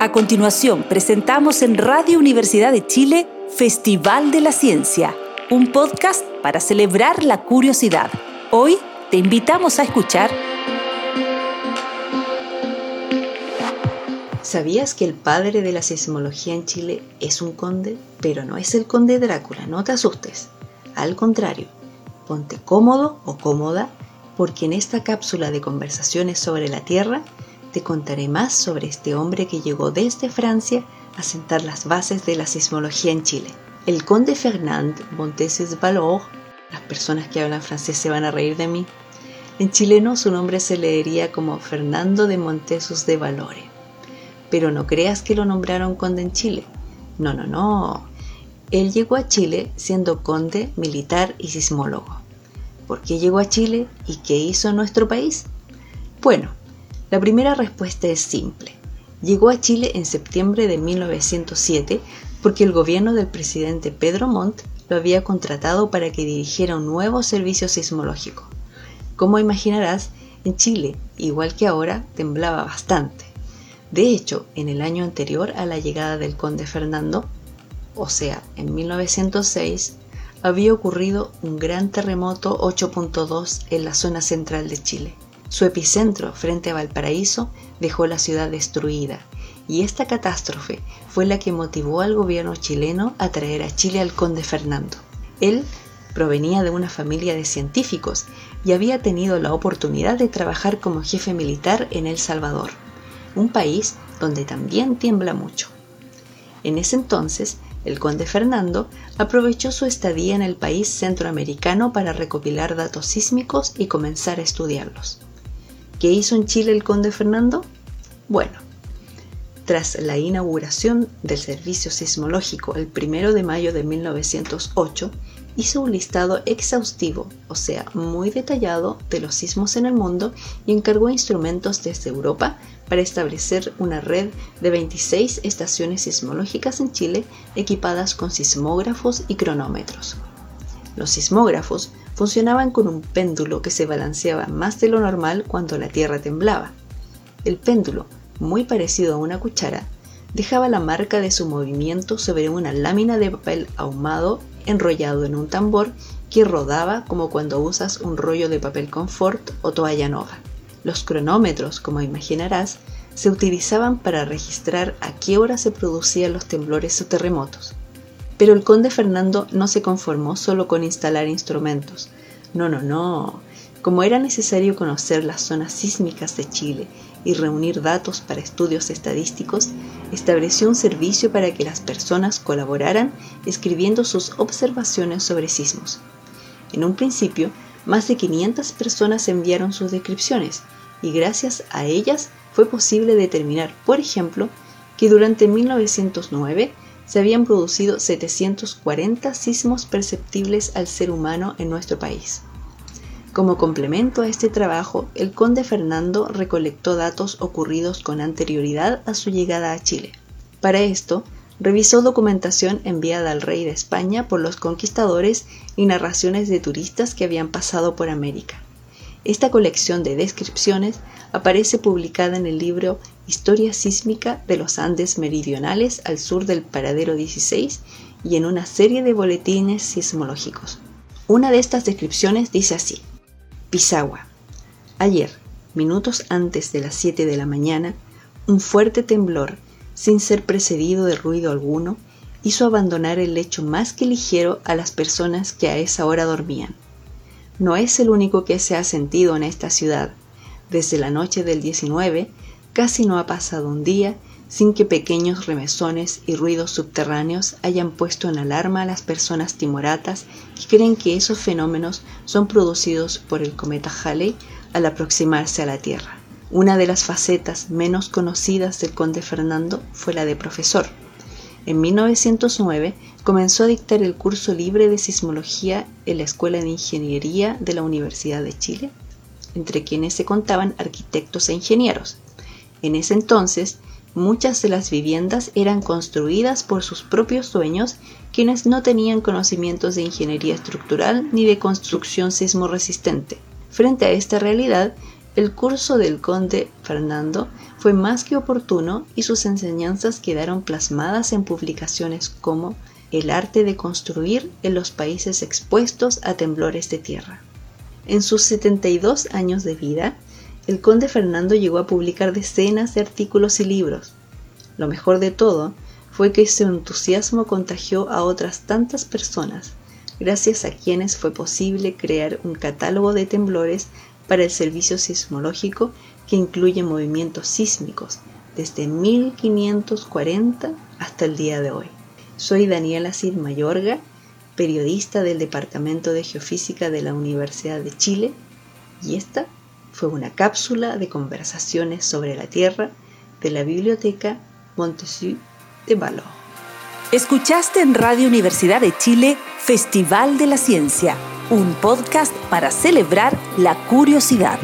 A continuación, presentamos en Radio Universidad de Chile Festival de la Ciencia, un podcast para celebrar la curiosidad. Hoy te invitamos a escuchar ¿Sabías que el padre de la sismología en Chile es un conde? Pero no es el conde Drácula, no te asustes. Al contrario, ponte cómodo o cómoda porque en esta cápsula de conversaciones sobre la Tierra te contaré más sobre este hombre que llegó desde Francia a sentar las bases de la sismología en Chile. El conde Fernand Montessus Valor, las personas que hablan francés se van a reír de mí, en chileno su nombre se leería como Fernando de Montessus de Valore. Pero no creas que lo nombraron conde en Chile. No, no, no. Él llegó a Chile siendo conde, militar y sismólogo. ¿Por qué llegó a Chile y qué hizo en nuestro país? Bueno, la primera respuesta es simple. Llegó a Chile en septiembre de 1907 porque el gobierno del presidente Pedro Montt lo había contratado para que dirigiera un nuevo servicio sismológico. Como imaginarás, en Chile, igual que ahora, temblaba bastante. De hecho, en el año anterior a la llegada del conde Fernando, o sea, en 1906, había ocurrido un gran terremoto 8.2 en la zona central de Chile. Su epicentro, frente a Valparaíso, dejó la ciudad destruida, y esta catástrofe fue la que motivó al gobierno chileno a traer a Chile al conde Fernando. Él provenía de una familia de científicos y había tenido la oportunidad de trabajar como jefe militar en El Salvador un país donde también tiembla mucho. En ese entonces, el conde Fernando aprovechó su estadía en el país centroamericano para recopilar datos sísmicos y comenzar a estudiarlos. ¿Qué hizo en Chile el conde Fernando? Bueno, tras la inauguración del servicio sismológico el 1 de mayo de 1908, hizo un listado exhaustivo, o sea, muy detallado, de los sismos en el mundo y encargó instrumentos desde Europa para establecer una red de 26 estaciones sismológicas en Chile equipadas con sismógrafos y cronómetros. Los sismógrafos funcionaban con un péndulo que se balanceaba más de lo normal cuando la Tierra temblaba. El péndulo, muy parecido a una cuchara, dejaba la marca de su movimiento sobre una lámina de papel ahumado enrollado en un tambor que rodaba como cuando usas un rollo de papel confort o toalla nova. Los cronómetros, como imaginarás, se utilizaban para registrar a qué hora se producían los temblores o terremotos. Pero el conde Fernando no se conformó solo con instalar instrumentos. No, no, no. Como era necesario conocer las zonas sísmicas de Chile y reunir datos para estudios estadísticos, estableció un servicio para que las personas colaboraran escribiendo sus observaciones sobre sismos. En un principio, más de 500 personas enviaron sus descripciones y gracias a ellas fue posible determinar, por ejemplo, que durante 1909 se habían producido 740 sismos perceptibles al ser humano en nuestro país. Como complemento a este trabajo, el conde Fernando recolectó datos ocurridos con anterioridad a su llegada a Chile. Para esto, revisó documentación enviada al rey de España por los conquistadores y narraciones de turistas que habían pasado por América. Esta colección de descripciones aparece publicada en el libro Historia sísmica de los Andes meridionales al sur del paradero 16 y en una serie de boletines sismológicos. Una de estas descripciones dice así: Pisagua. Ayer, minutos antes de las 7 de la mañana, un fuerte temblor, sin ser precedido de ruido alguno, hizo abandonar el lecho más que ligero a las personas que a esa hora dormían. No es el único que se ha sentido en esta ciudad. Desde la noche del 19, casi no ha pasado un día sin que pequeños remesones y ruidos subterráneos hayan puesto en alarma a las personas timoratas que creen que esos fenómenos son producidos por el cometa Halley al aproximarse a la Tierra. Una de las facetas menos conocidas del conde Fernando fue la de profesor. En 1909 comenzó a dictar el curso libre de sismología en la Escuela de Ingeniería de la Universidad de Chile, entre quienes se contaban arquitectos e ingenieros. En ese entonces, muchas de las viviendas eran construidas por sus propios dueños, quienes no tenían conocimientos de ingeniería estructural ni de construcción sismoresistente. Frente a esta realidad, El curso del conde Fernando fue más que oportuno y sus enseñanzas quedaron plasmadas en publicaciones como El arte de construir en los países expuestos a temblores de tierra. En sus 72 años de vida, el conde Fernando llegó a publicar decenas de artículos y libros. Lo mejor de todo fue que su entusiasmo contagió a otras tantas personas, gracias a quienes fue posible crear un catálogo de temblores para el servicio sismológico que incluye movimientos sísmicos desde 1540 hasta el día de hoy. Soy Daniela Cid Mayorga, periodista del Departamento de Geofísica de la Universidad de Chile, y esta fue una cápsula de conversaciones sobre la Tierra de la Biblioteca Montesquieu de Balo. Escuchaste en Radio Universidad de Chile Festival de la Ciencia, un podcast para celebrar la curiosidad.